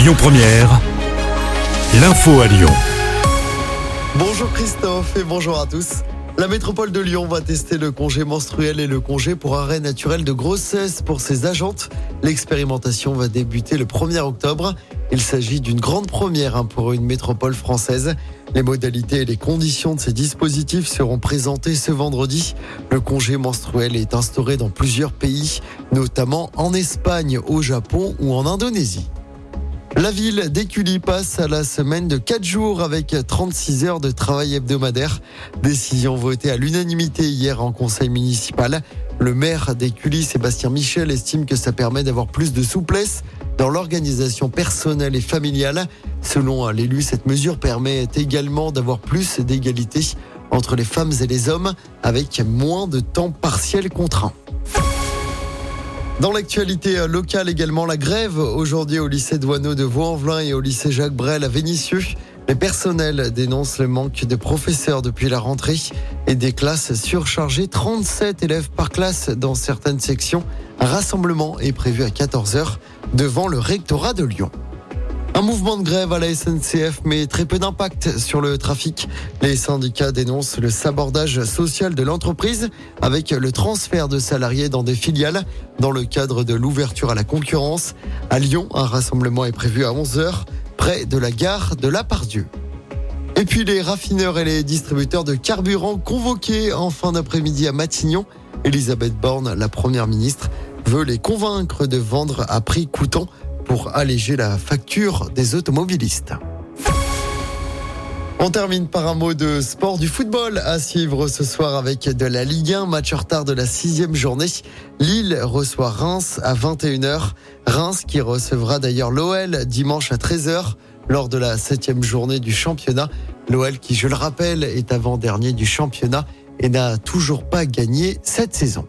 Lyon Première, l'info à Lyon. Bonjour Christophe et bonjour à tous. La métropole de Lyon va tester le congé menstruel et le congé pour arrêt naturel de grossesse pour ses agentes. L'expérimentation va débuter le 1er octobre. Il s'agit d'une grande première hein, pour une métropole française. Les modalités et les conditions de ces dispositifs seront présentées ce vendredi. Le congé menstruel est instauré dans plusieurs pays, notamment en Espagne, au Japon ou en Indonésie. La ville d'Écully passe à la semaine de 4 jours avec 36 heures de travail hebdomadaire. Décision votée à l'unanimité hier en conseil municipal. Le maire d'Écully, Sébastien Michel, estime que ça permet d'avoir plus de souplesse dans l'organisation personnelle et familiale. Selon l'élu, cette mesure permet également d'avoir plus d'égalité entre les femmes et les hommes avec moins de temps partiel contraint. Dans l'actualité locale également, la grève aujourd'hui au lycée Douaneau de Vaux-en-Velin et au lycée Jacques Brel à Vénissieux. Les personnels dénoncent le manque de professeurs depuis la rentrée et des classes surchargées. 37 élèves par classe dans certaines sections. Un rassemblement est prévu à 14h devant le rectorat de Lyon. Un mouvement de grève à la SNCF, mais très peu d'impact sur le trafic. Les syndicats dénoncent le sabordage social de l'entreprise avec le transfert de salariés dans des filiales dans le cadre de l'ouverture à la concurrence. À Lyon, un rassemblement est prévu à 11h près de la gare de La Pardieu. Et puis les raffineurs et les distributeurs de carburant convoqués en fin d'après-midi à Matignon. Elisabeth Borne, la première ministre, veut les convaincre de vendre à prix coûtant pour alléger la facture des automobilistes. On termine par un mot de sport du football à suivre ce soir avec de la Ligue 1, match retard de la sixième journée. Lille reçoit Reims à 21h. Reims qui recevra d'ailleurs l'OL dimanche à 13h lors de la septième journée du championnat. L'OL qui, je le rappelle, est avant-dernier du championnat et n'a toujours pas gagné cette saison.